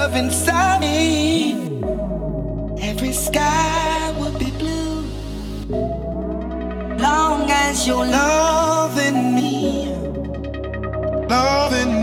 love inside me, every sky would be blue. Long as you're loving me, loving me.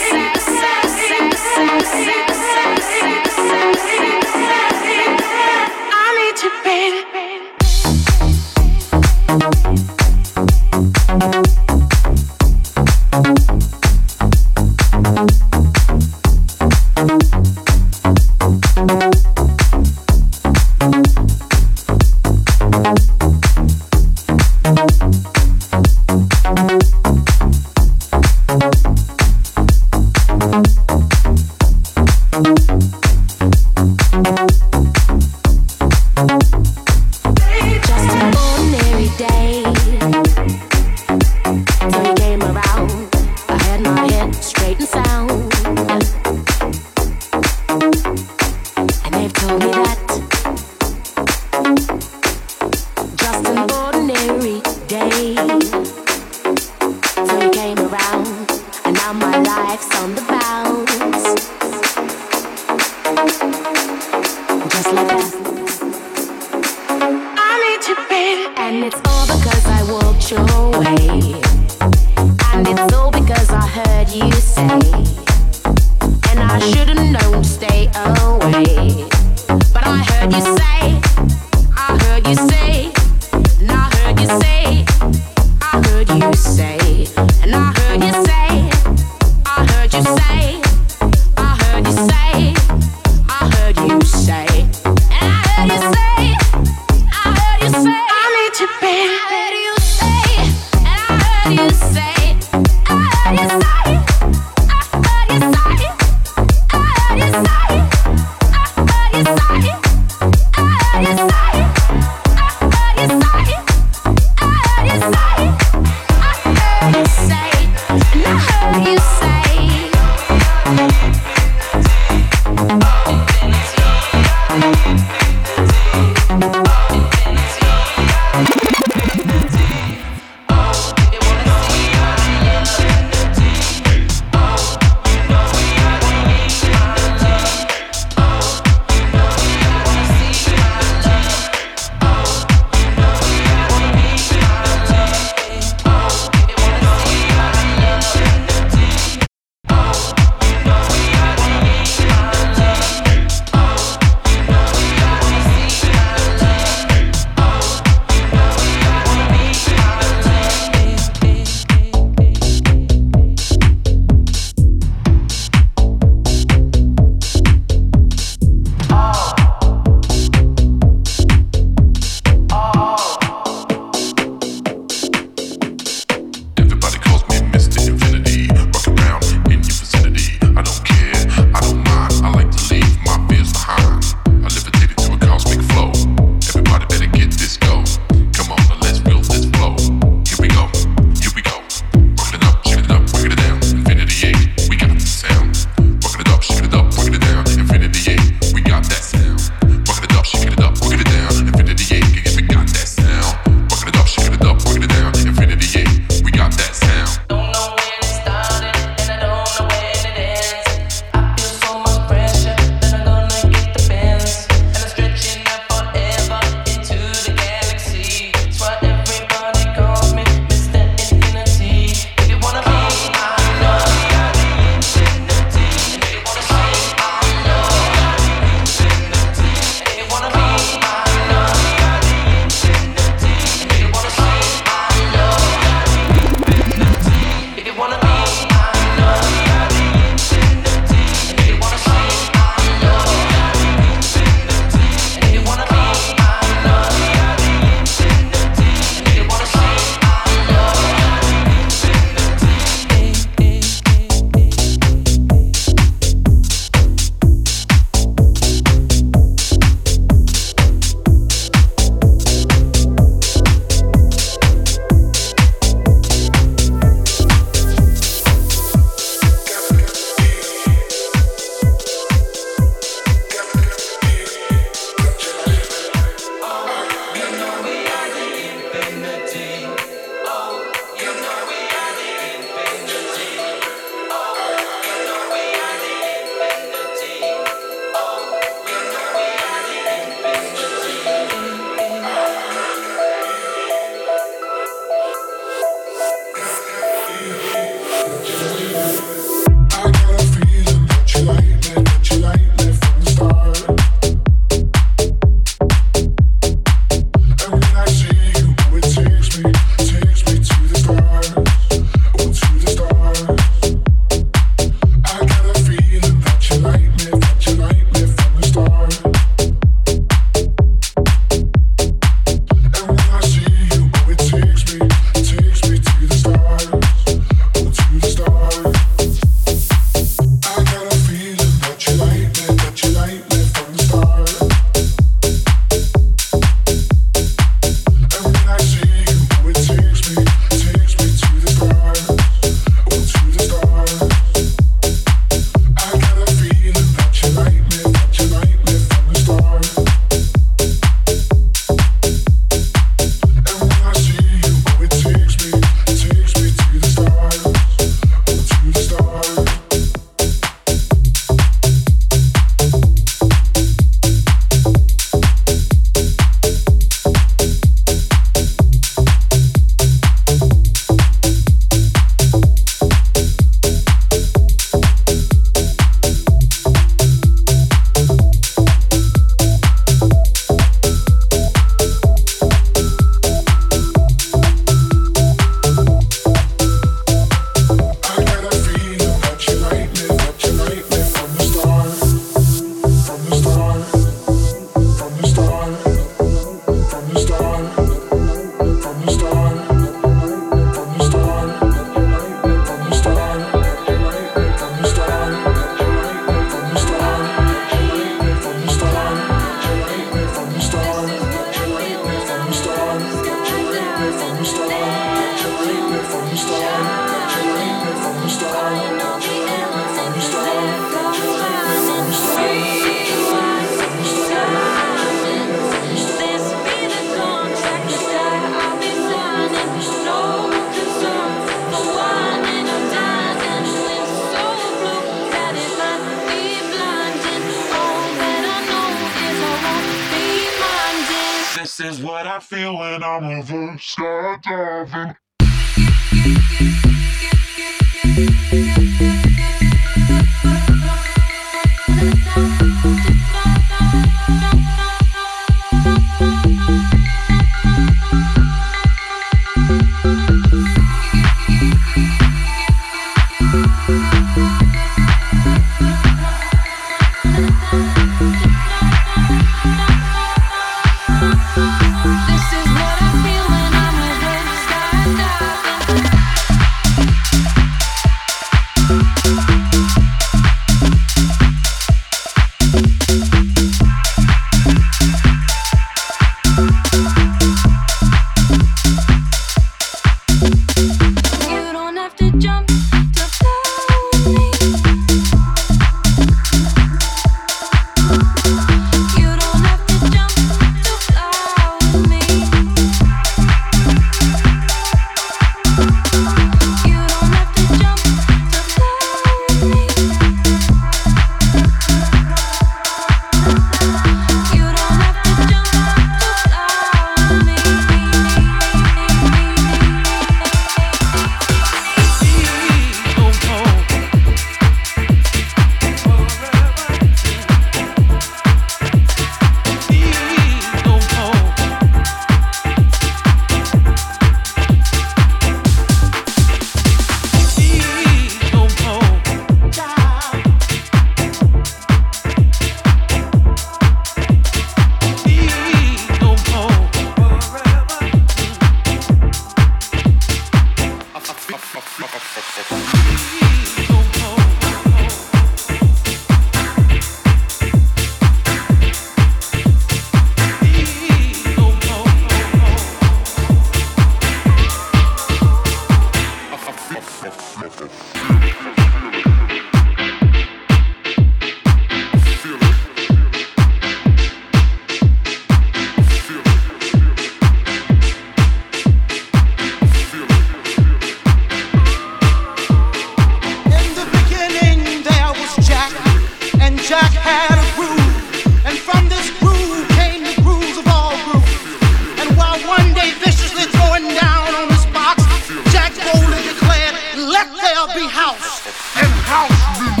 House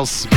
House